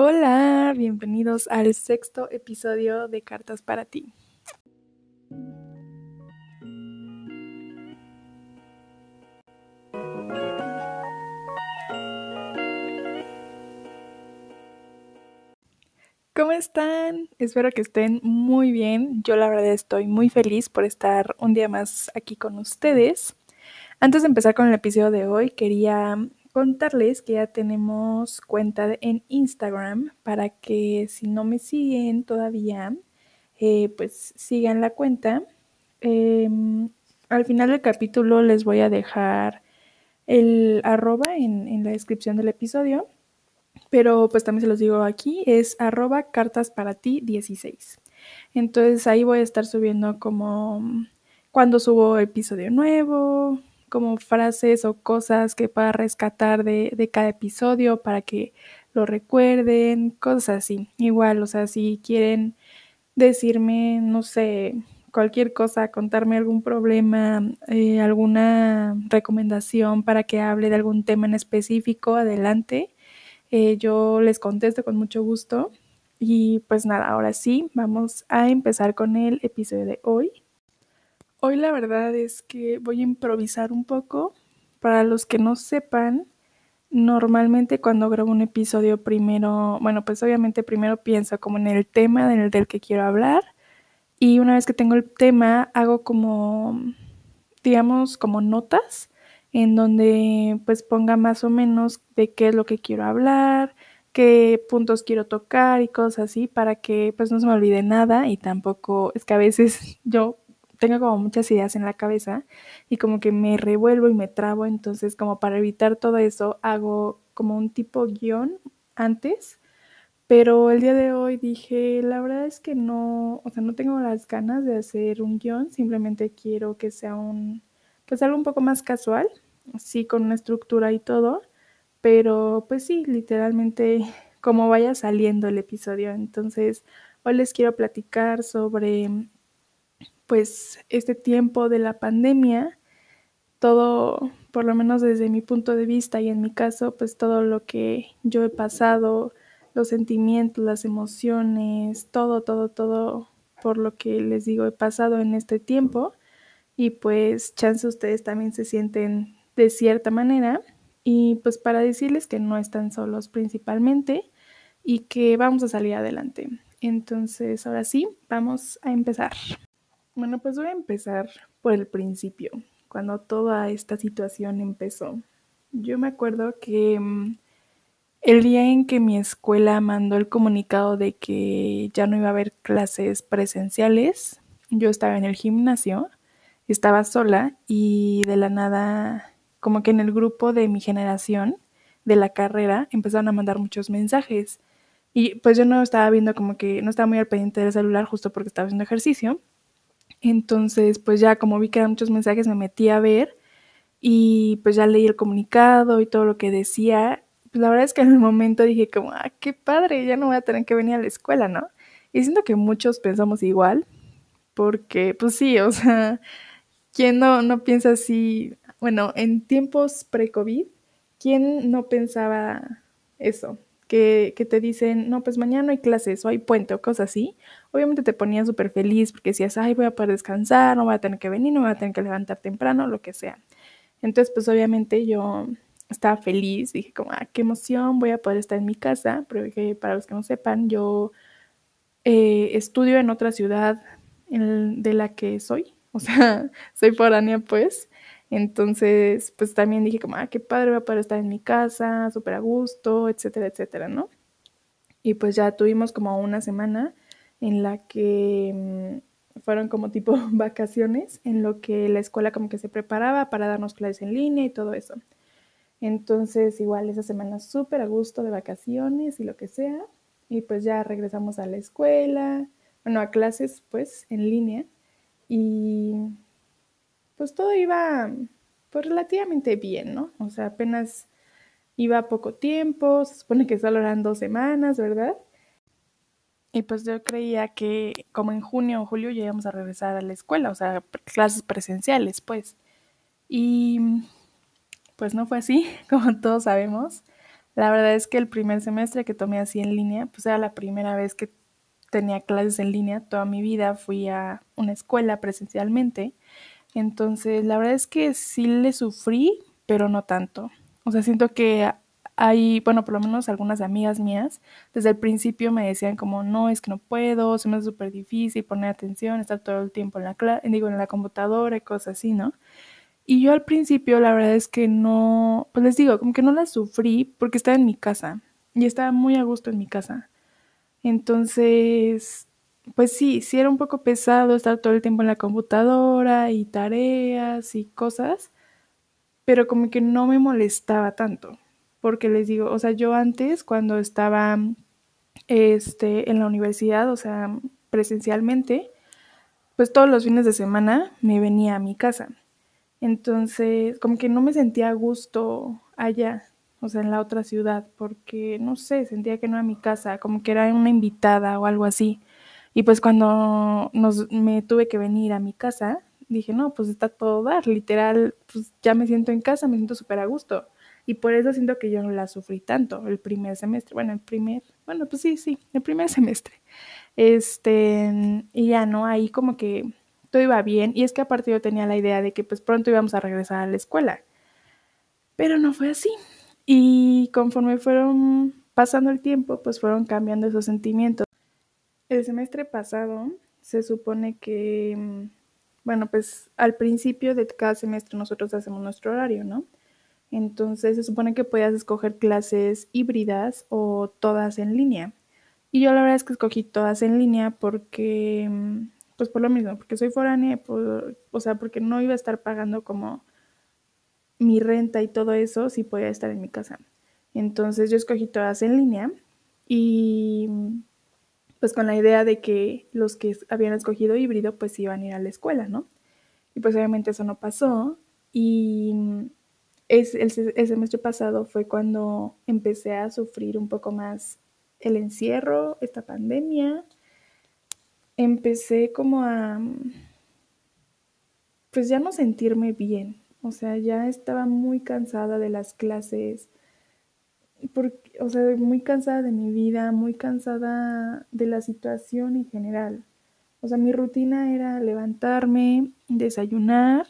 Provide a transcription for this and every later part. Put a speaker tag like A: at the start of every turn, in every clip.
A: Hola, bienvenidos al sexto episodio de Cartas para ti. ¿Cómo están? Espero que estén muy bien. Yo la verdad estoy muy feliz por estar un día más aquí con ustedes. Antes de empezar con el episodio de hoy, quería contarles que ya tenemos cuenta en Instagram para que si no me siguen todavía, eh, pues sigan la cuenta. Em, al final del capítulo les voy a dejar el arroba en, en, la descripción del episodio, pero pues también se los digo aquí, es arroba cartas para ti 16. Entonces ahí voy a estar subiendo como cuando subo episodio nuevo, como frases o cosas que pueda rescatar de, de cada episodio para que lo recuerden, cosas así. Igual, o sea, si quieren decirme, no sé, cualquier cosa, contarme algún problema, eh, alguna recomendación para que hable de algún tema en específico, adelante. Eh, yo les contesto con mucho gusto. Y pues nada, ahora sí, vamos a empezar con el episodio de hoy. Hoy la verdad es que voy a improvisar un poco. Para los que no sepan, normalmente cuando grabo un episodio primero, bueno, pues obviamente primero pienso como en el tema del, que quiero hablar y una vez que tengo el tema hago como, digamos, como notas en donde pues ponga más o menos de qué es lo que quiero hablar, qué puntos quiero tocar y cosas así para que pues no se me olvide nada y tampoco es que a veces yo tengo como muchas ideas en la cabeza y como que me revuelvo y me trabo, entonces como para evitar todo eso hago como un tipo guion antes, pero el día de hoy dije, la verdad es que no, o sea, no tengo las ganas de hacer un guion, simplemente quiero que sea un, pues algo un poco más casual, sí, con una estructura y todo, pero pues sí, literalmente como vaya saliendo el episodio, entonces hoy les quiero platicar sobre pues este tiempo de la pandemia, todo, por lo menos desde mi punto de vista y en mi caso, pues todo lo que yo he pasado, los sentimientos, las emociones, todo, todo, todo por lo que les digo he pasado en este tiempo y pues chance ustedes también se sienten de cierta manera y pues para decirles que no están solos principalmente y que vamos a salir adelante. Entonces, ahora sí, vamos a empezar. Bueno, pues voy a empezar por el principio, cuando toda esta situación empezó. Yo me acuerdo que mm, el día en que mi escuela mandó el comunicado de que ya no iba a haber clases presenciales, yo estaba en el gimnasio, estaba sola y de la nada, como que en el grupo de mi generación, de la carrera, empezaron a mandar muchos mensajes. Y pues yo no estaba viendo como que no estaba muy al pendiente del celular justo porque estaba haciendo ejercicio. Entonces, pues ya como vi que eran muchos mensajes, me metí a ver y pues ya leí el comunicado y todo lo que decía. Pues la verdad es que en el momento dije como, ah, qué padre, ya no voy a tener que venir a la escuela, ¿no? Y siento que muchos pensamos igual, porque pues sí, o sea, ¿quién no, no piensa así? Bueno, en tiempos pre-COVID, ¿quién no pensaba eso? Que, te dicen, no, pues mañana hay clases o hay puente o cosas así, obviamente te ponías súper feliz porque decías, ay, voy a poder descansar, no voy a tener que venir, no voy a tener que levantar temprano, lo que sea. Entonces, pues obviamente yo estaba feliz, dije como, ah, qué emoción, voy a poder estar en mi casa, pero que para los que no sepan, yo eh, estudio en otra ciudad de la que soy, o sea, soy foránea pues, entonces, pues también dije como, ah, qué padre, va a poder estar en mi casa, súper a gusto, etcétera, etcétera, ¿no? Y pues ya tuvimos como una semana en la que mm, fueron como tipo vacaciones, en lo que la escuela como que se preparaba para darnos clases en línea y todo eso. Entonces, igual esa semana súper a gusto de vacaciones y lo que sea. Y pues ya regresamos a la escuela, bueno, a clases pues en línea. Y pues todo iba pues relativamente bien, ¿no? O sea, apenas iba poco tiempo, se supone que solo eran dos semanas, ¿verdad? Y pues yo creía que como en junio o julio ya íbamos a regresar a la escuela, o sea, clases presenciales, pues. Y pues no fue así, como todos sabemos. La verdad es que el primer semestre que tomé así en línea, pues era la primera vez que tenía clases en línea. Toda mi vida fui a una escuela presencialmente. Entonces, la verdad es que sí le sufrí, pero no tanto. O sea, siento que hay, bueno, por lo menos algunas amigas mías, desde el principio me decían como, no, es que no puedo, se me hace súper difícil poner atención, estar todo el tiempo en la, digo, en la computadora y cosas así, ¿no? Y yo al principio la verdad es que no, pues les digo, como que no la sufrí porque estaba en mi casa y estaba muy a gusto en mi casa. Entonces, pues sí, sí era un poco pesado estar todo el tiempo en la computadora y tareas y cosas, pero como que no me molestaba tanto, porque les digo, o sea, yo antes cuando estaba este, en la universidad, o sea, presencialmente, pues todos los fines de semana me venía a mi casa. Entonces, como que no me sentía a gusto allá, o sea, en la otra ciudad, porque no sé, sentía que no era mi casa, como que era una invitada o algo así. Y pues cuando nos, me tuve que venir a mi casa, dije, no, pues está todo dar, literal, pues ya me siento en casa, me siento súper a gusto. Y por eso siento que yo no la sufrí tanto el primer semestre. Bueno, el primer, bueno, pues sí, sí, el primer semestre. Este, y ya no, ahí como que todo iba bien. Y es que aparte yo tenía la idea de que pues pronto íbamos a regresar a la escuela. Pero no fue así. Y conforme fueron pasando el tiempo, pues fueron cambiando esos sentimientos. El semestre pasado se supone que, mm, bueno, pues al principio de cada semestre nosotros hacemos nuestro horario, ¿no? Entonces se supone que podías escoger clases híbridas o todas en línea. Y yo la verdad es que escogí todas en línea porque, mm, pues por lo mismo, porque soy foránea, o sea, porque no iba a estar pagando como mi renta y todo eso si podía estar en mi casa. Entonces yo escogí todas en línea y pues con la idea de que los que habían escogido híbrido pues iban a ir a la escuela, ¿no? Y pues obviamente eso no pasó y es, el, el semestre pasado fue cuando empecé a sufrir un poco más el encierro, esta pandemia. Empecé como a pues ya no sentirme bien, o sea, ya estaba muy cansada de las clases, porque, o sea, muy cansada de mi vida, muy cansada de la situación en general. O sea, mi rutina era levantarme, desayunar,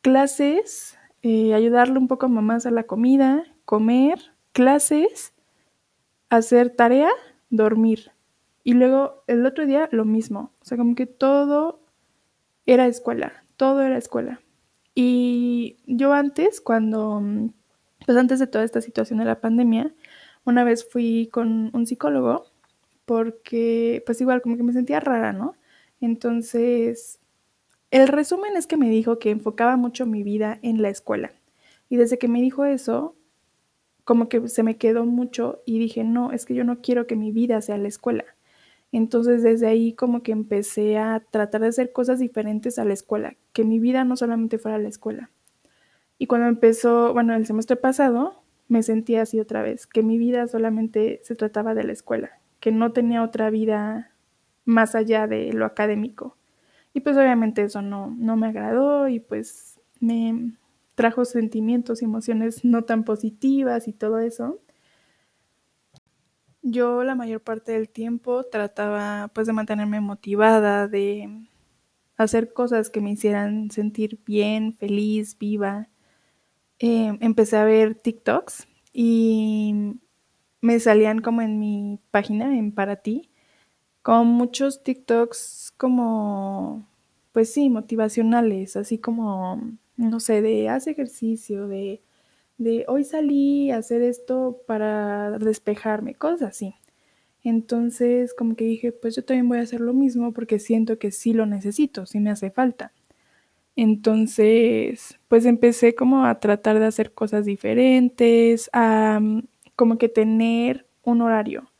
A: clases, eh, ayudarle un poco a mamá a la comida, comer, clases, hacer tarea, dormir. Y luego el otro día lo mismo. O sea, como que todo era escuela, todo era escuela. Y yo antes, cuando, pues antes de toda esta situación de la pandemia, una vez fui con un psicólogo porque, pues igual, como que me sentía rara, ¿no? Entonces, el resumen es que me dijo que enfocaba mucho mi vida en la escuela. Y desde que me dijo eso, como que se me quedó mucho y dije, no, es que yo no quiero que mi vida sea la escuela. Entonces desde ahí como que empecé a tratar de hacer cosas diferentes a la escuela, que mi vida no solamente fuera la escuela. Y cuando empezó, bueno, el semestre pasado, me sentía así otra vez, que mi vida solamente se trataba de la escuela, que no tenía otra vida más allá de lo académico. Y pues obviamente eso no, no me agradó y pues me trajo sentimientos y emociones no tan positivas y todo eso. Yo la mayor parte del tiempo trataba pues de mantenerme motivada, de hacer cosas que me hicieran sentir bien, feliz, viva. Eh, empecé a ver TikToks y me salían como en mi página, en Para Ti, con muchos TikToks como, pues sí, motivacionales, así como, no sé, de haz ejercicio, de de hoy salí a hacer esto para despejarme, cosas así. Entonces, como que dije, pues yo también voy a hacer lo mismo porque siento que sí lo necesito, sí me hace falta. Entonces, pues empecé como a tratar de hacer cosas diferentes, a mm, como que tener un horario.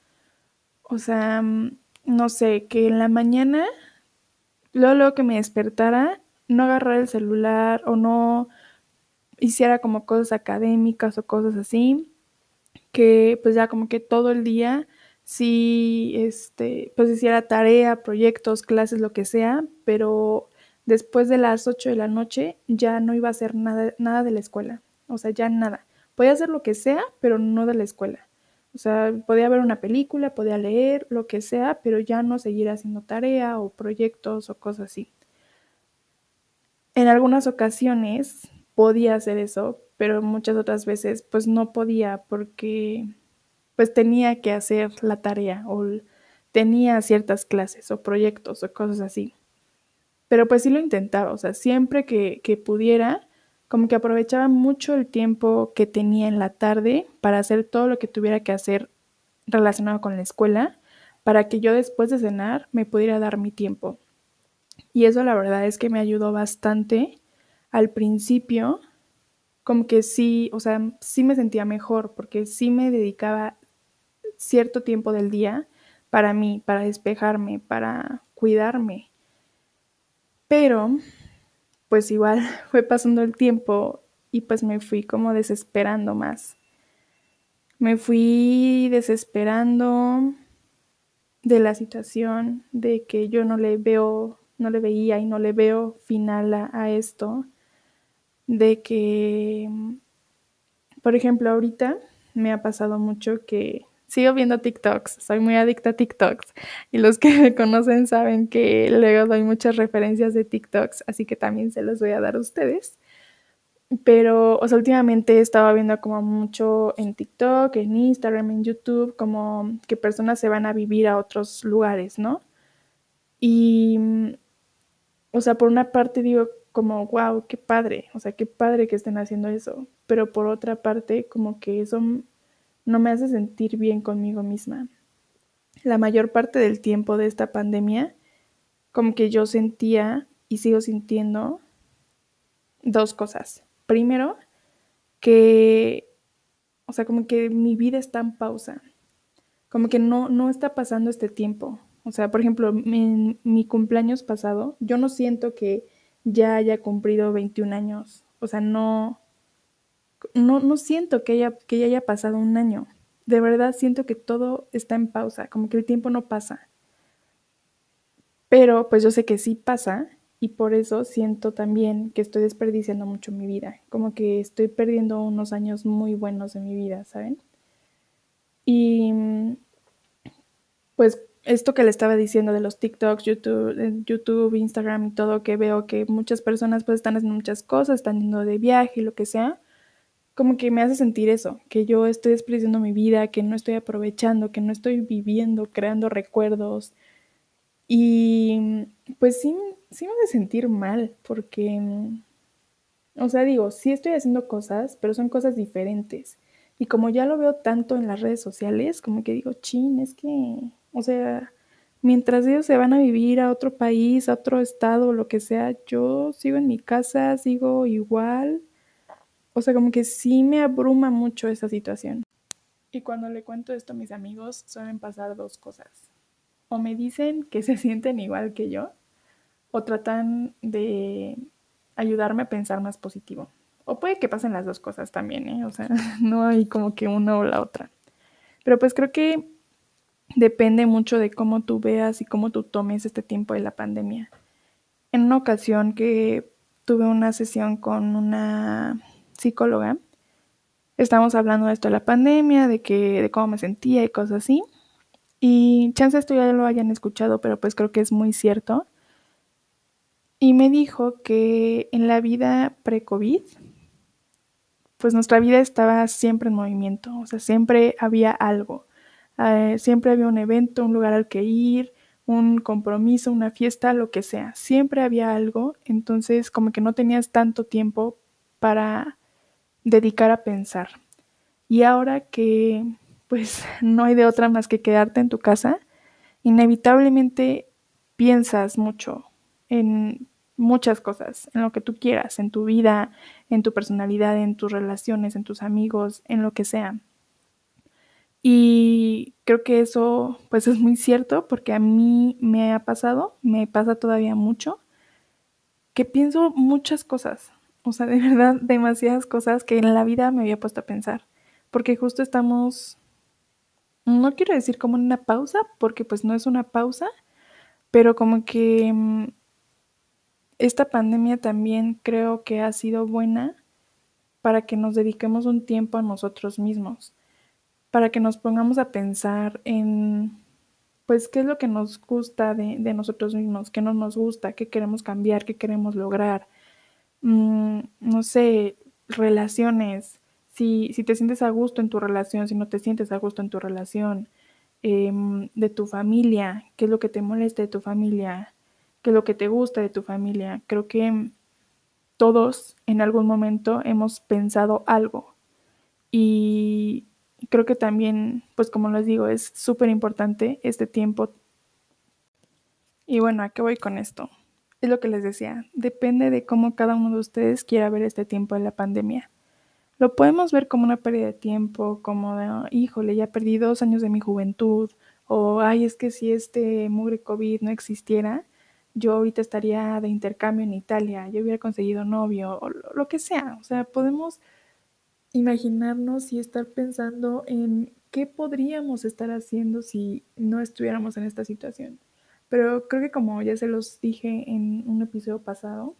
A: O sea, mm, no sé, que en la mañana, luego, que me despertara, no agarrar el celular o no hiciera como cosas académicas o cosas así, que pues ya como que todo el día sí, este, pues hiciera tarea, proyectos, clases, lo que sea, pero después de las 8 de la noche ya no iba a hacer nada, nada de la escuela, o sea, ya nada, Podía hacer lo que sea, pero no de la escuela. O sea, podía ver una película, podía leer, lo que sea, pero ya no seguir haciendo tarea o proyectos o cosas así. En algunas ocasiones podía hacer eso, pero muchas otras veces pues no podía porque pues tenía que hacer la tarea o tenía ciertas clases o proyectos o cosas así. Pero pues sí lo intentaba, o sea, siempre que, que pudiera, como que aprovechaba mucho el tiempo que tenía en la tarde para hacer todo lo que tuviera que hacer relacionado con la escuela, para que yo después de cenar me pudiera dar mi tiempo. Y eso la verdad es que me ayudó bastante al principio, como que sí, o sea, sí me sentía mejor, porque sí me dedicaba cierto tiempo del día para mí, para despejarme, para cuidarme. Pero, pues igual fue pasando el tiempo y pues me fui como desesperando más. Me fui desesperando de la situación, de que yo no le veo, no le veía y no le veo final a, a esto, de que, por ejemplo, ahorita me ha pasado mucho que sigo viendo TikToks, soy muy adicta a TikToks y los que me conocen saben que luego doy muchas referencias de TikToks, así que también se los voy a dar a ustedes. Pero, o sea, últimamente estaba viendo como mucho en TikTok, en Instagram, en YouTube, como que personas se van a vivir a otros lugares, ¿no? Y, o sea, por una parte digo como, wow, qué padre, o sea, qué padre que estén haciendo eso, pero por otra parte, como que eso no me hace sentir bien conmigo misma. La mayor parte del tiempo de esta pandemia, como que yo sentía y sigo sintiendo dos cosas. Primero, que, o sea, como que mi vida está en pausa, como que no, no está pasando este tiempo. O sea, por ejemplo, mi cumpleaños pasado, yo no siento que ya haya cumplido 21 años. O sea, no, no, no siento que, que ya haya pasado un año. De verdad siento que todo está en pausa, como que el tiempo no pasa. Pero pues yo sé que sí pasa y por eso siento también que estoy desperdiciando mucho mi vida, como que estoy perdiendo unos años muy buenos de mi vida, ¿saben? Y pues esto que le estaba diciendo de los TikToks, YouTube, YouTube, Instagram y todo, que veo que muchas personas pues están haciendo muchas cosas, están yendo de viaje y lo que sea, como que me hace sentir eso, que yo estoy despreciando mi vida, que no estoy aprovechando, que no estoy viviendo, creando recuerdos. Y pues sí, sí me hace sentir mal, porque, o sea, digo, sí estoy haciendo cosas, pero son cosas diferentes. Y como ya lo veo tanto en las redes sociales, como que digo, chin, es que, o sea, mientras ellos se van a vivir a otro país, a otro estado, lo que sea, yo sigo en mi casa, sigo igual o sea, como que sí me abruma mucho esa situación. Y cuando le cuento esto a mis amigos, suelen pasar dos cosas. O me dicen que se sienten igual que yo, o tratan de ayudarme a pensar más positivo. O puede que pasen las dos cosas también, ¿eh? O sea, no hay como que una o la otra. Pero pues creo que depende mucho de cómo tú veas y cómo tú tomes este tiempo de la pandemia. En una ocasión que tuve una sesión con una psicóloga, estábamos hablando de esto de la pandemia, de que, de cómo me sentía y cosas así. Y chance esto ya lo hayan escuchado, pero pues creo que es muy cierto. Y me dijo que en la vida pre-COVID, pues nuestra vida estaba siempre en movimiento, o sea, siempre había algo, eh, siempre había un evento, un lugar al que ir, un compromiso, una fiesta, lo que sea, siempre había algo, entonces como que no tenías tanto tiempo para dedicar a pensar. Y ahora que pues no hay de otra más que quedarte en tu casa, inevitablemente piensas mucho en muchas cosas, en lo que tú quieras, en tu vida, en tu personalidad, en tus relaciones, en tus amigos, en lo que sea. Y creo que eso pues es muy cierto porque a mí me ha pasado, me pasa todavía mucho, que pienso muchas cosas, o sea, de verdad, demasiadas cosas que en la vida me había puesto a pensar. Porque justo estamos, no quiero decir como en una pausa, porque pues no es una pausa, pero como que mm, esta pandemia también creo que ha sido buena para que nos dediquemos un tiempo a nosotros mismos, para que nos pongamos a pensar en, pues, qué es lo que nos gusta de, nosotros mismos, qué no nos gusta, qué queremos cambiar, qué queremos lograr, mm, no sé, relaciones, si, si, te sientes a gusto en tu relación, si no te sientes a gusto en tu relación, em, de tu familia, qué es lo que te molesta de tu familia, qué es lo que te gusta de tu familia. Creo que todos en algún momento hemos pensado algo y creo que también, pues como les digo, es súper importante este tiempo. Y bueno, ¿a qué voy con esto? Es lo que les decía, depende de cómo cada uno de ustedes quiera ver este tiempo de la pandemia. Lo podemos ver como una pérdida de tiempo, como de, híjole, ya perdí dos años de mi juventud, o, ay, es que si este mugre COVID no existiera, yo ahorita estaría de intercambio en Italia, yo hubiera conseguido novio, o lo que sea. O sea, podemos imaginarnos y estar pensando en qué podríamos estar haciendo si no estuviéramos en esta situación. Pero creo que como ya se los dije en un episodio pasado,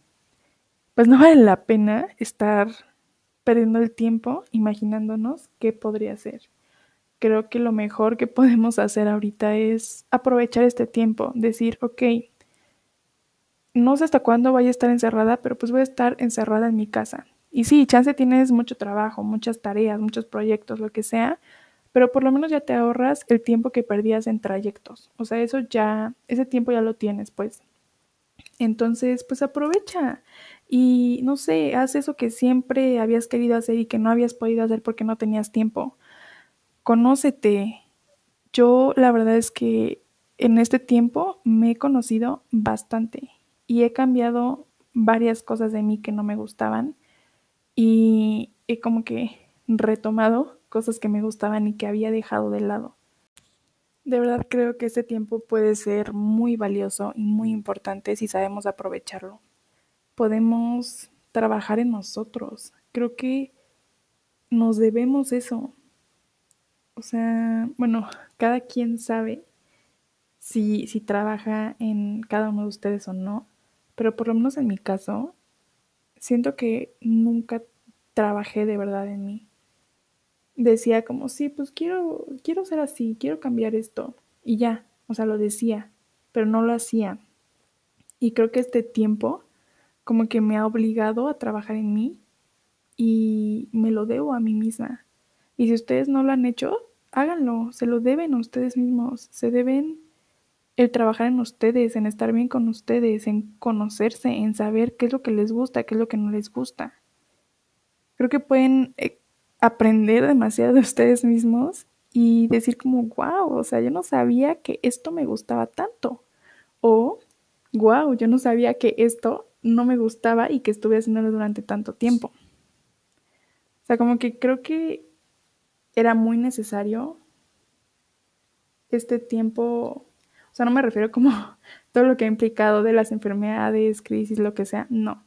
A: pues no vale la pena estar perdiendo el tiempo imaginándonos qué podría ser. Creo que lo mejor que podemos hacer ahorita es aprovechar este tiempo, decir, ok, no sé hasta cuándo vaya a estar encerrada, pero pues voy a estar encerrada en mi casa. Y sí, chance tienes mucho trabajo, muchas tareas, muchos proyectos, lo que sea, pero por lo menos ya te ahorras el tiempo que perdías en trayectos. O sea, eso ya, ese tiempo ya lo tienes, pues. Entonces, pues aprovecha y no sé, haz eso que siempre habías querido hacer y que no habías podido hacer porque no tenías tiempo. Conócete. Yo la verdad es que en este tiempo me he conocido bastante y he cambiado varias cosas de mí que no me gustaban y he como que retomado cosas que me gustaban y que había dejado de lado. De verdad creo que este tiempo puede ser muy valioso y muy importante si sabemos aprovecharlo podemos trabajar en nosotros. Creo que nos debemos eso. O sea, bueno, cada quien sabe si, si trabaja en cada uno de ustedes o no, pero por lo menos en mi caso, siento que nunca trabajé de verdad en mí. Decía como, sí, pues quiero, quiero ser así, quiero cambiar esto. Y ya, o sea, lo decía, pero no lo hacía. Y creo que este tiempo como que me ha obligado a trabajar en mí y me lo debo a mí misma. Y si ustedes no lo han hecho, háganlo, se lo deben a ustedes mismos, se deben el trabajar en ustedes, en estar bien con ustedes, en conocerse, en saber qué es lo que les gusta, qué es lo que no les gusta. Creo que pueden eh, aprender demasiado de ustedes mismos y decir como, wow, o sea, yo no sabía que esto me gustaba tanto. O, wow, yo no sabía que esto no me gustaba y que estuve haciéndolo durante tanto tiempo. O sea, como que creo que era muy necesario este tiempo, o sea, no me refiero como todo lo que ha implicado de las enfermedades, crisis, lo que sea, no.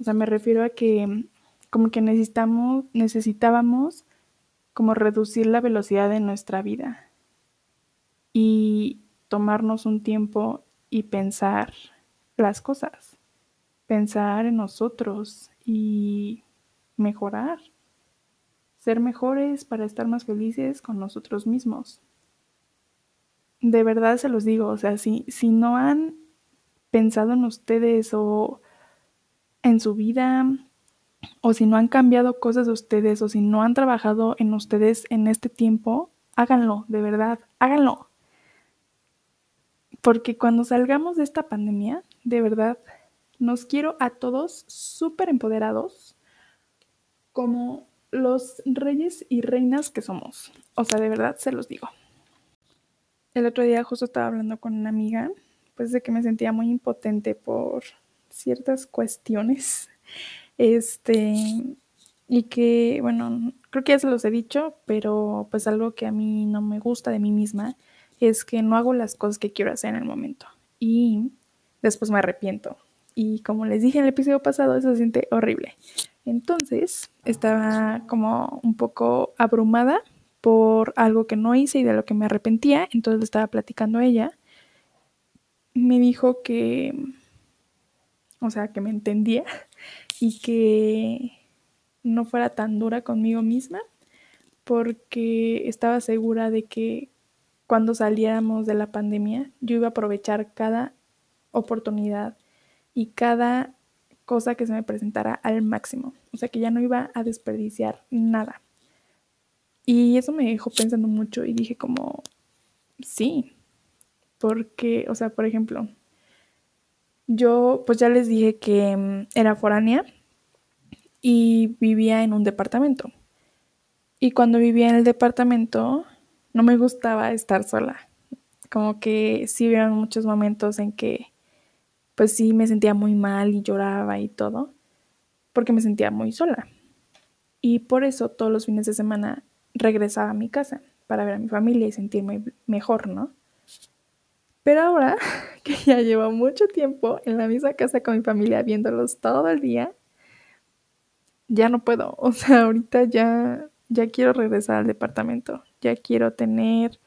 A: O sea, me refiero a que como que necesitamos, necesitábamos como reducir la velocidad de nuestra vida y tomarnos un tiempo y pensar las cosas pensar en nosotros y mejorar, ser mejores para estar más felices con nosotros mismos. De verdad se los digo, o sea, si, si no han pensado en ustedes o en su vida, o si no han cambiado cosas de ustedes, o si no han trabajado en ustedes en este tiempo, háganlo, de verdad, háganlo. Porque cuando salgamos de esta pandemia, de verdad, nos quiero a todos súper empoderados como los reyes y reinas que somos. O sea, de verdad se los digo. El otro día justo estaba hablando con una amiga, pues de que me sentía muy impotente por ciertas cuestiones. Este, y que, bueno, creo que ya se los he dicho, pero pues algo que a mí no me gusta de mí misma es que no hago las cosas que quiero hacer en el momento. Y después me arrepiento y como les dije en el episodio pasado, eso se siente horrible. Entonces, estaba como un poco abrumada por algo que no hice y de lo que me arrepentía, entonces estaba platicando a ella. Me dijo que, o sea, que me entendía y que no fuera tan dura conmigo misma porque estaba segura de que cuando saliéramos de la pandemia yo iba a aprovechar cada oportunidad y cada cosa que se me presentara al máximo. O sea que ya no iba a desperdiciar nada. Y eso me dejó pensando mucho y dije como, sí, porque, o sea, por ejemplo, yo pues ya les dije que mm, era foránea y vivía en un departamento. Y cuando vivía en el departamento no me gustaba estar sola. Como que sí hubieron muchos momentos en que pues sí me sentía muy mal y lloraba y todo, porque me sentía muy sola. Y por eso todos los fines de semana regresaba a mi casa para ver a mi familia y sentirme mejor, ¿no? Pero ahora que ya llevo mucho tiempo en la misma casa con mi familia viéndolos todo el día, ya no puedo. O sea, ahorita ya, ya quiero regresar al departamento. Ya quiero tener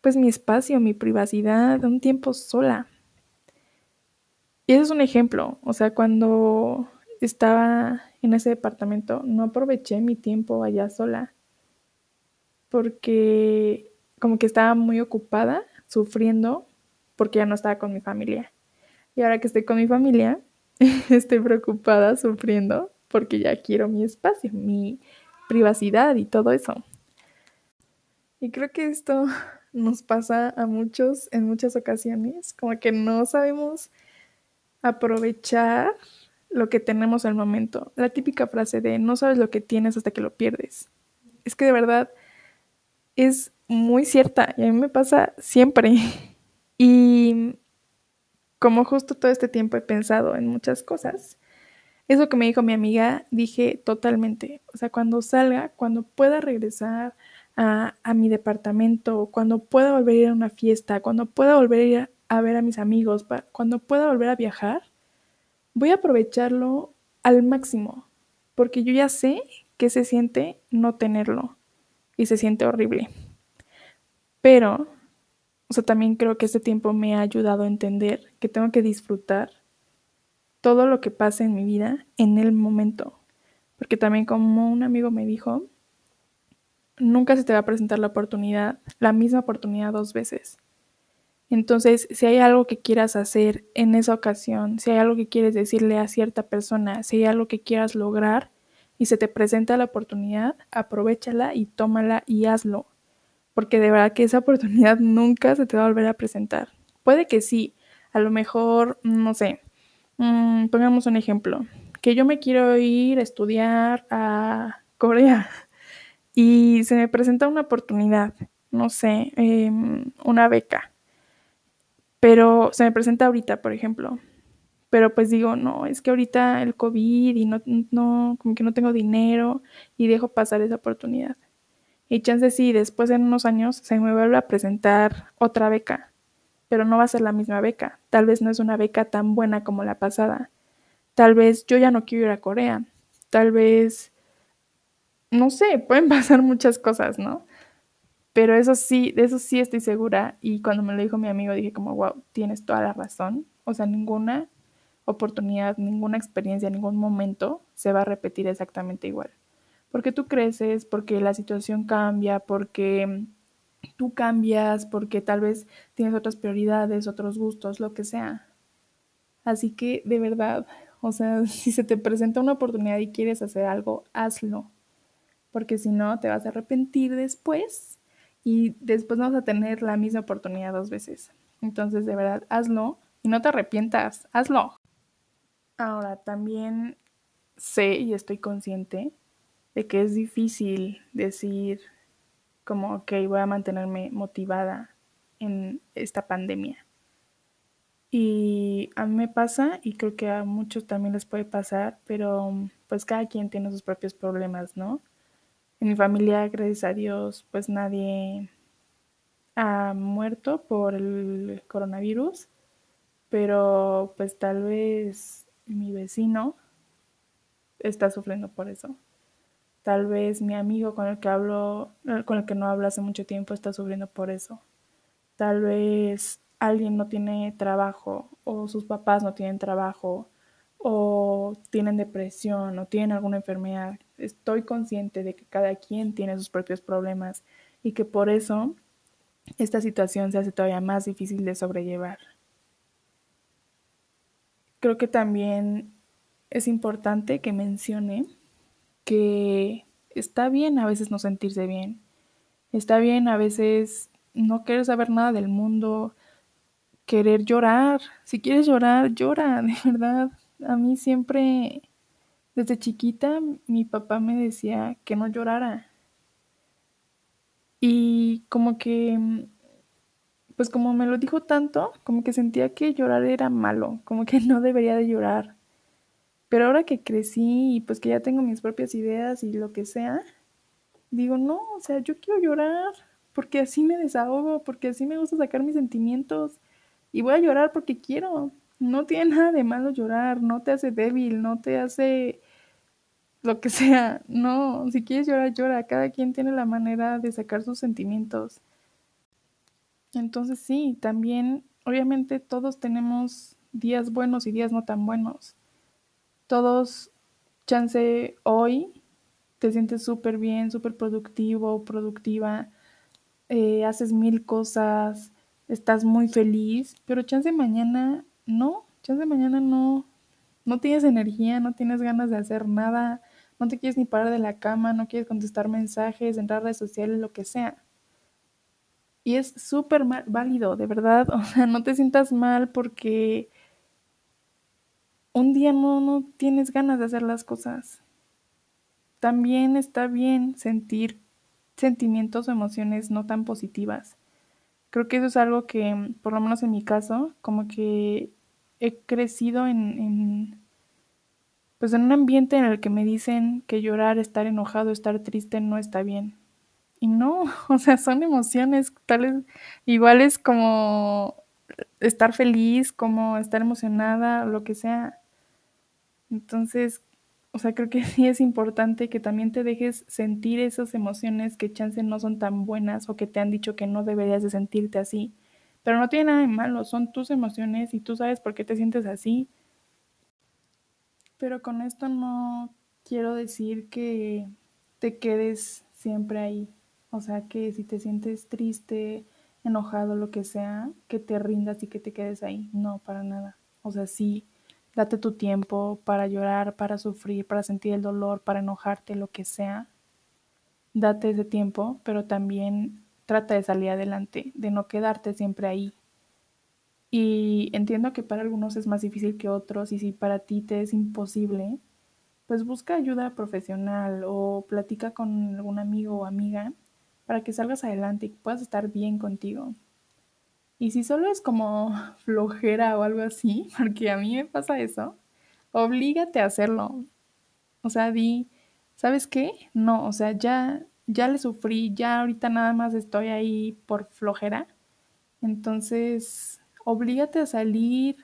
A: pues mi espacio, mi privacidad, un tiempo sola. Y ese es un ejemplo. O sea, cuando estaba en ese departamento, no aproveché mi tiempo allá sola. Porque como que estaba muy ocupada, sufriendo porque ya no estaba con mi familia. Y ahora que estoy con mi familia, estoy preocupada, sufriendo, porque ya quiero mi espacio, mi privacidad y todo eso. Y creo que esto nos pasa a muchos en muchas ocasiones, como que no sabemos aprovechar lo que tenemos al momento. La típica frase de no sabes lo que tienes hasta que lo pierdes. Es que de verdad es muy cierta y a mí me pasa siempre. Y como justo todo este tiempo he pensado en muchas cosas, eso que me dijo mi amiga, dije totalmente, o sea, cuando salga, cuando pueda regresar a, mi departamento, cuando pueda volver a ir a una fiesta, cuando pueda volver a ir a, ver a mis amigos, cuando pueda volver a viajar, voy a aprovecharlo al máximo, porque yo ya sé que se siente no tenerlo y se siente horrible. Pero o sea, también creo que este tiempo me ha ayudado a entender que tengo que disfrutar todo lo que pase en mi vida en el momento. Porque también como un amigo me dijo, nunca se te va a presentar la oportunidad, la misma oportunidad dos veces. Entonces, si hay algo que quieras hacer en esa ocasión, si hay algo que quieres decirle a cierta persona, si hay algo que quieras lograr y se te presenta la oportunidad, aprovechala y tómala y hazlo porque de verdad que esa oportunidad nunca se te va a volver a presentar. Puede que sí, a lo mejor, no sé, mm, pongamos un ejemplo, que yo me quiero ir a estudiar a Corea y se me presenta una oportunidad, no sé, em, una beca, pero se me presenta ahorita, por ejemplo. Pero pues digo, no, es que ahorita el COVID y no, no, como que no tengo dinero y dejo pasar esa oportunidad. Y chance sí, después en unos años se me vuelve a presentar otra beca, pero no va a ser la misma beca. Tal vez no es una beca tan buena como la pasada. Tal vez yo ya no quiero ir a Corea. Tal vez, no sé, pueden pasar muchas cosas, ¿no? Pero eso sí, de eso sí estoy segura. Y cuando me lo dijo mi amigo dije como, wow, tienes toda la razón. O sea, ninguna oportunidad, ninguna experiencia, ningún momento se va a repetir exactamente igual porque tú creces, porque la situación cambia, porque tú cambias, porque tal vez tienes otras prioridades, otros gustos, lo que sea. Así que de verdad, o sea, si se te presenta una oportunidad y quieres hacer algo, hazlo, porque si no, te vas a arrepentir después y después no vas a tener la misma oportunidad dos veces. Entonces, de verdad, hazlo y no te arrepientas, hazlo. Ahora, también sé y estoy consciente de que es difícil decir como, ok, voy a mantenerme motivada en esta pandemia. Y a mí me pasa y creo que a muchos también les puede pasar, pero pues cada quien tiene sus propios problemas, ¿no? En mi familia, gracias a Dios, pues nadie ha muerto por el coronavirus, pero pues tal vez mi vecino está sufriendo por eso. Tal vez mi amigo con el que hablo, eh, con el que no hablo hace mucho tiempo está sufriendo por eso. Tal vez alguien no tiene trabajo o sus papás no tienen trabajo o tienen depresión o tienen alguna enfermedad, estoy consciente de que cada quien tiene sus propios problemas y que por eso esta situación se hace todavía más difícil de sobrellevar. Creo que también es importante que mencione que está bien a veces no sentirse bien. Está bien a veces no querer saber nada del mundo, querer llorar. Si quieres llorar, llora, de verdad. A mí siempre, desde chiquita, mi papá me decía que no llorara. Y como que, pues como me lo dijo tanto, como que sentía que llorar era malo, como que no debería de llorar. Pero ahora que crecí y pues que ya tengo mis propias ideas y lo que sea, digo, no, o sea, yo quiero llorar porque así me desahogo, porque así me gusta sacar mis sentimientos y voy a llorar porque quiero. No tiene nada de malo llorar, no te hace débil, no te hace lo que sea. No, si quieres llorar, llora. Cada quien tiene la manera de sacar sus sentimientos. Entonces sí, también, obviamente todos tenemos días buenos y días no tan buenos. Todos, chance hoy, te sientes súper bien, súper productivo, productiva, eh, haces mil cosas, estás muy feliz, pero chance mañana no, chance mañana no, no tienes energía, no tienes ganas de hacer nada, no te quieres ni parar de la cama, no quieres contestar mensajes, entrar a redes sociales, lo que sea. Y es súper válido, de verdad. O sea, no te sientas mal porque un día no, no tienes ganas de hacer las cosas. También está bien sentir sentimientos o emociones no tan positivas. Creo que eso es algo que, por lo menos en mi caso, como que he crecido en, en pues en un ambiente en el que me dicen que llorar, estar enojado, estar triste no está bien. Y no, o sea, son emociones tales iguales como estar feliz, como estar emocionada, lo que sea. Entonces, o sea, creo que sí es importante que también te dejes sentir esas emociones que chance no son tan buenas o que te han dicho que no deberías de sentirte así. Pero no tiene nada de malo, son tus emociones y tú sabes por qué te sientes así pero con esto no quiero decir que te quedes siempre ahí. O sea, que si te sientes triste, enojado, lo que sea, que te rindas y que te quedes ahí. No, para nada. O sea, sí, date tu tiempo para llorar, para sufrir, para sentir el dolor, para enojarte, lo que sea. Date ese tiempo, pero también trata de salir adelante, de no quedarte siempre ahí. Y entiendo que para algunos es más difícil que otros y si para ti te es imposible, pues busca ayuda profesional o platica con algún amigo o amiga para que salgas adelante y puedas estar bien contigo. Y si solo es como flojera o algo así, porque a mí me pasa eso, oblígate a hacerlo. O sea, di, ¿sabes qué? No, o sea, ya ya le sufrí, ya ahorita nada más estoy ahí por flojera. Entonces, oblígate a salir,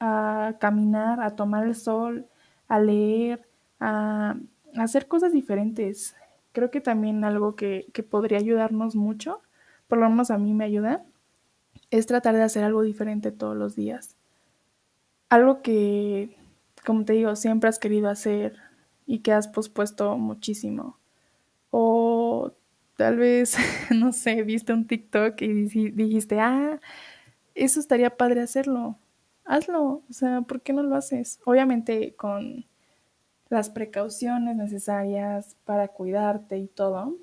A: a caminar, a tomar el sol, a leer, a, hacer cosas diferentes. Creo que también algo que, que podría ayudarnos mucho, por lo menos a mí me ayuda, es tratar de hacer algo diferente todos los días. Algo que, como te digo, siempre has querido hacer y que has pospuesto muchísimo. O tal vez, no sé, viste un TikTok y dijiste, ah, eso estaría padre hacerlo. Hazlo, o sea, ¿por qué no lo haces? Obviamente con las precauciones necesarias para cuidarte y todo,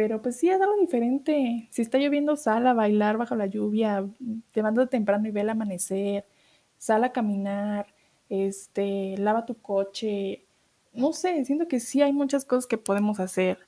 A: pero pues sí, haz algo diferente. Si está lloviendo, sal a bailar bajo la lluvia, levántate temprano y ve el amanecer, sal a caminar, este, lava tu coche. No sé, siento que sí hay muchas cosas que podemos hacer,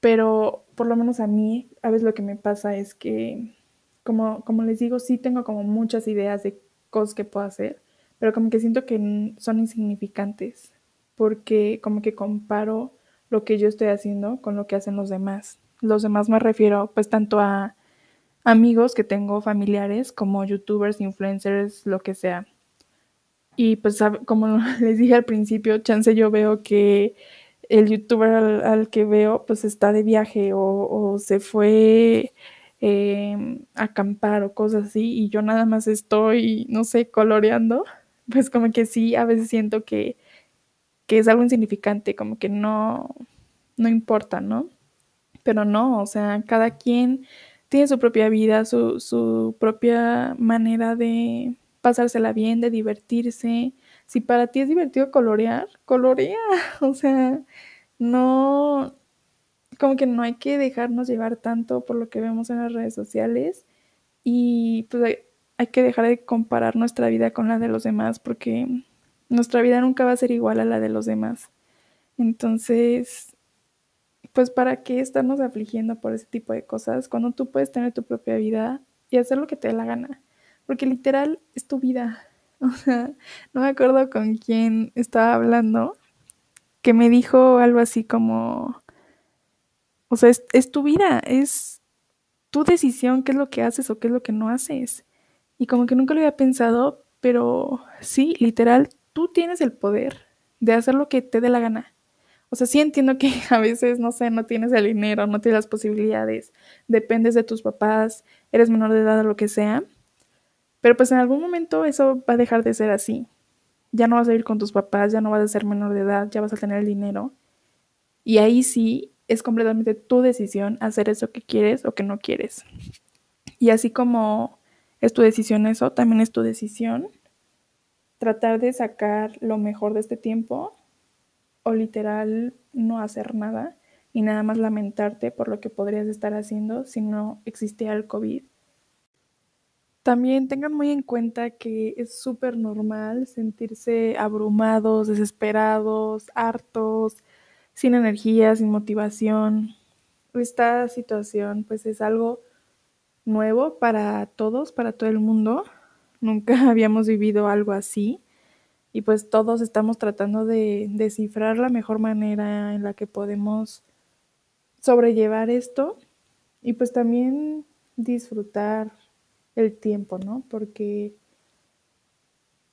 A: pero por lo menos a mí, a veces lo que me pasa es que como, como les digo, sí tengo como muchas ideas de cosas que puedo hacer, pero como que siento que son insignificantes, porque como que comparo lo que yo estoy haciendo con lo que hacen los demás. Los demás me refiero pues tanto a amigos que tengo, familiares, como youtubers, influencers, lo que sea. Y pues como les dije al principio, chance yo veo que el youtuber al, que veo pues está de viaje o, o se fue eh, acampar o cosas así y yo nada más estoy, no sé, coloreando, pues como que sí, a veces siento que, que es algo insignificante, como que no, no importa, ¿no? Pero no, o sea, cada quien tiene su propia vida, su, su propia manera de pasársela bien, de divertirse. Si para ti es divertido colorear, colorea. O sea, no, como que no hay que dejarnos llevar tanto por lo que vemos en las redes sociales y pues hay, hay que dejar de comparar nuestra vida con la de los demás porque nuestra vida nunca va a ser igual a la de los demás. Entonces, pues para qué estarnos afligiendo por ese tipo de cosas cuando tú puedes tener tu propia vida y hacer lo que te dé la gana. Porque literal es tu vida. O sea, no me acuerdo con quién estaba hablando, que me dijo algo así como, o sea, es, es tu vida, es tu decisión qué es lo que haces o qué es lo que no haces. Y como que nunca lo había pensado, pero sí, literal, tú tienes el poder de hacer lo que te dé la gana. O sea, sí entiendo que a veces, no sé, no tienes el dinero, no tienes las posibilidades, dependes de tus papás, eres menor de edad o lo que sea, pero pues en algún momento eso va a dejar de ser así. Ya no vas a vivir con tus papás, ya no vas a ser menor de edad, ya vas a tener el dinero. Y ahí sí es completamente tu decisión hacer eso que quieres o que no quieres. Y así como es tu decisión eso, también es tu decisión tratar de sacar lo mejor de este tiempo o literal no hacer nada y nada más lamentarte por lo que podrías estar haciendo si no existiera el COVID. También tengan muy en cuenta que es súper normal sentirse abrumados, desesperados, hartos, sin energía, sin motivación. Esta situación pues es algo nuevo para todos, para todo el mundo nunca habíamos vivido algo así y pues todos estamos tratando de descifrar la mejor manera en la que podemos sobrellevar esto y pues también disfrutar el tiempo, ¿no? Porque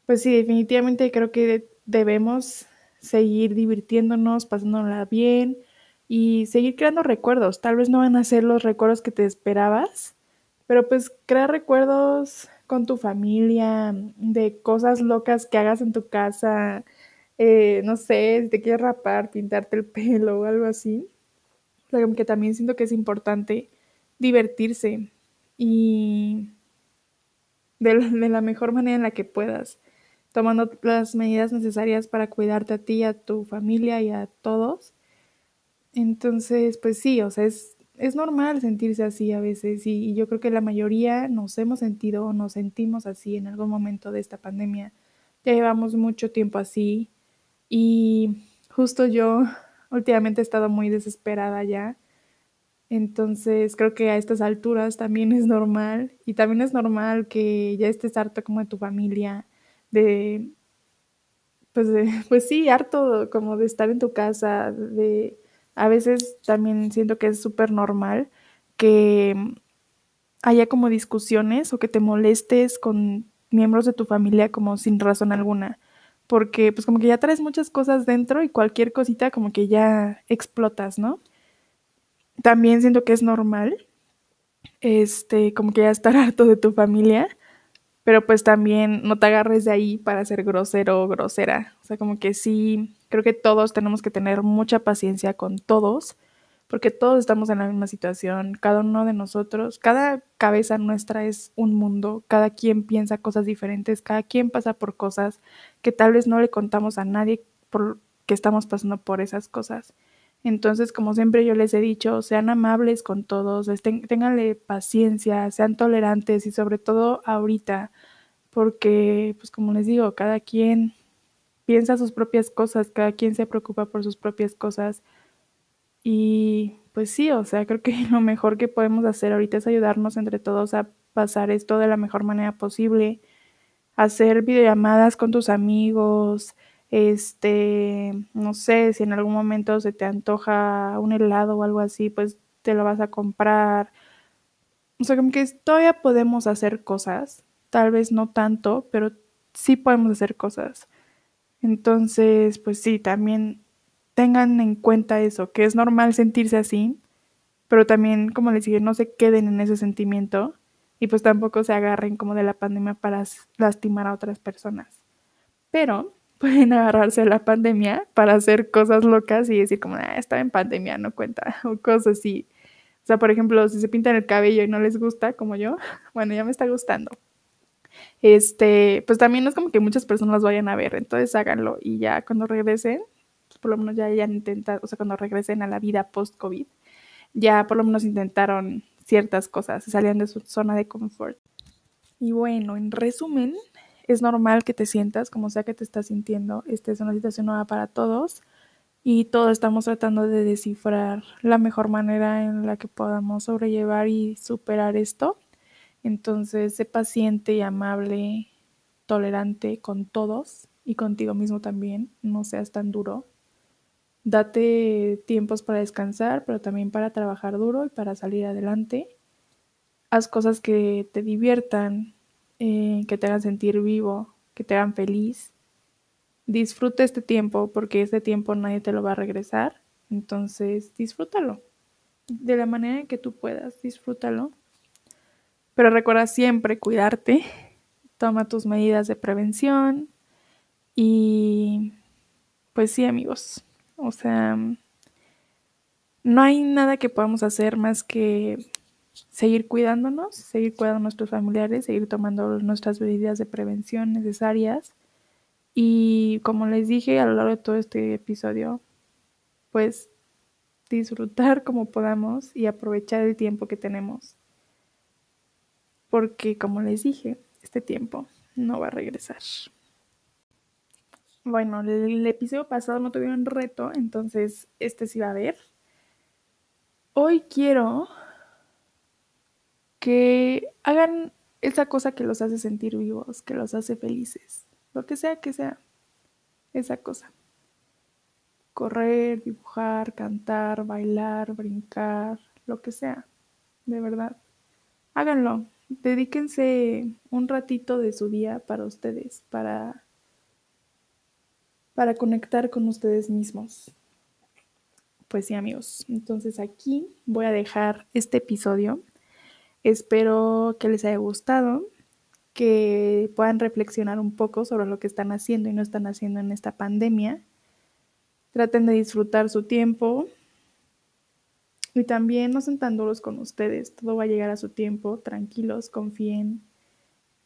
A: pues sí, definitivamente creo que debemos seguir divirtiéndonos, pasándola bien y seguir creando recuerdos. Tal vez no van a ser los recuerdos que te esperabas, pero pues crear recuerdos con tu familia, de cosas locas que hagas en tu casa, eh, no sé, si te quieres rapar, pintarte el pelo o algo así. Que también siento que es importante divertirse y de la, mejor manera en la que puedas, tomando las medidas necesarias para cuidarte a ti, a tu familia y a todos. Entonces, pues sí, o sea, es es normal sentirse así a veces y, yo creo que la mayoría nos hemos sentido o nos sentimos así en algún momento de esta pandemia. Ya llevamos mucho tiempo así y justo yo últimamente he estado muy desesperada ya. Entonces creo que a estas alturas también es normal y también es normal que ya estés harto como de tu familia, de pues de, pues sí, harto como de estar en tu casa, de a veces también siento que es súper normal que haya como discusiones o que te molestes con miembros de tu familia como sin razón alguna. Porque pues como que ya traes muchas cosas dentro y cualquier cosita como que ya explotas, ¿no? También siento que es normal, este, como que ya estar harto de tu familia, pero pues también no te agarres de ahí para ser grosero o grosera. O sea, como que sí, Creo que todos tenemos que tener mucha paciencia con todos, porque todos estamos en la misma situación, cada uno de nosotros, cada cabeza nuestra es un mundo, cada quien piensa cosas diferentes, cada quien pasa por cosas que tal vez no le contamos a nadie por que estamos pasando por esas cosas. Entonces, como siempre yo les he dicho, sean amables con todos, tenganle paciencia, sean tolerantes y sobre todo ahorita, porque, pues como les digo, cada quien piensa sus propias cosas, cada quien se preocupa por sus propias cosas. Y pues sí, o sea, creo que lo mejor que podemos hacer ahorita es ayudarnos entre todos a pasar esto de la mejor manera posible, hacer videollamadas con tus amigos, este, no sé, si en algún momento se te antoja un helado o algo así, pues te lo vas a comprar. O sea, como que todavía podemos hacer cosas, tal vez no tanto, pero sí podemos hacer cosas. Entonces, pues sí, también tengan en cuenta eso, que es normal sentirse así, pero también, como les dije, no se queden en ese sentimiento y pues tampoco se agarren como de la pandemia para lastimar a otras personas. Pero pueden agarrarse a la pandemia para hacer cosas locas y decir como, ah, estaba en pandemia, no cuenta, o cosas así. O sea, por ejemplo, si se pintan el cabello y no les gusta, como yo, bueno, ya me está gustando. Este, pues también no es como que muchas personas vayan a ver, entonces háganlo y ya cuando regresen, pues por lo menos ya hayan intentado, o sea, cuando regresen a la vida post-COVID, ya por lo menos intentaron ciertas cosas, se salían de su zona de confort. Y bueno, en resumen, es normal que te sientas como sea que te estás sintiendo. Esta es una situación nueva para todos y todos estamos tratando de descifrar la mejor manera en la que podamos sobrellevar y superar esto. Entonces, sé paciente y amable, tolerante con todos y contigo mismo también. No seas tan duro. Date tiempos para descansar, pero también para trabajar duro y para salir adelante. Haz cosas que te diviertan, eh, que te hagan sentir vivo, que te hagan feliz. Disfruta este tiempo porque este tiempo nadie te lo va a regresar. Entonces, disfrútalo. De la manera en que tú puedas, disfrútalo. Pero recuerda siempre cuidarte. Toma tus medidas de prevención. Y pues sí, amigos. O sea, no hay nada que podamos hacer más que seguir cuidándonos, seguir cuidando a nuestros familiares, seguir tomando nuestras medidas de prevención necesarias. Y como les dije a lo largo de todo este episodio, pues disfrutar como podamos y aprovechar el tiempo que tenemos. Porque como les dije, este tiempo no va a regresar. Bueno, el, episodio pasado no tuvieron reto, entonces este sí va a haber. Hoy quiero que hagan esa cosa que los hace sentir vivos, que los hace felices, lo que sea que sea esa cosa. Correr, dibujar, cantar, bailar, brincar, lo que sea, de verdad. Háganlo, dedíquense un ratito de su día para ustedes, para para conectar con ustedes mismos. Pues sí, amigos. Entonces aquí voy a dejar este episodio. Espero que les haya gustado, que puedan reflexionar un poco sobre lo que están haciendo y no están haciendo en esta pandemia. Traten de disfrutar su tiempo y también no sean tan duros con ustedes. Todo va a llegar a su tiempo. Tranquilos, confíen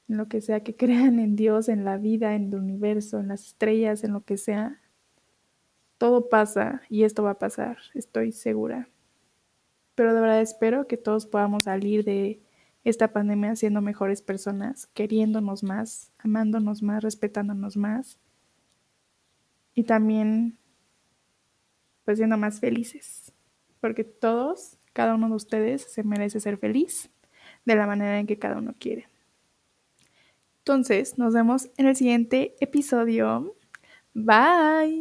A: en lo que sea que crean en Dios, en la vida, en el universo, en las estrellas, en lo que sea. Todo pasa y esto va a pasar, estoy segura pero de verdad espero que todos podamos salir de esta pandemia siendo mejores personas, queriéndonos más, amándonos más, respetándonos más y también pues siendo más felices, porque todos, cada uno de ustedes se merece ser feliz de la manera en que cada uno quiere. Entonces, nos vemos en el siguiente episodio. Bye.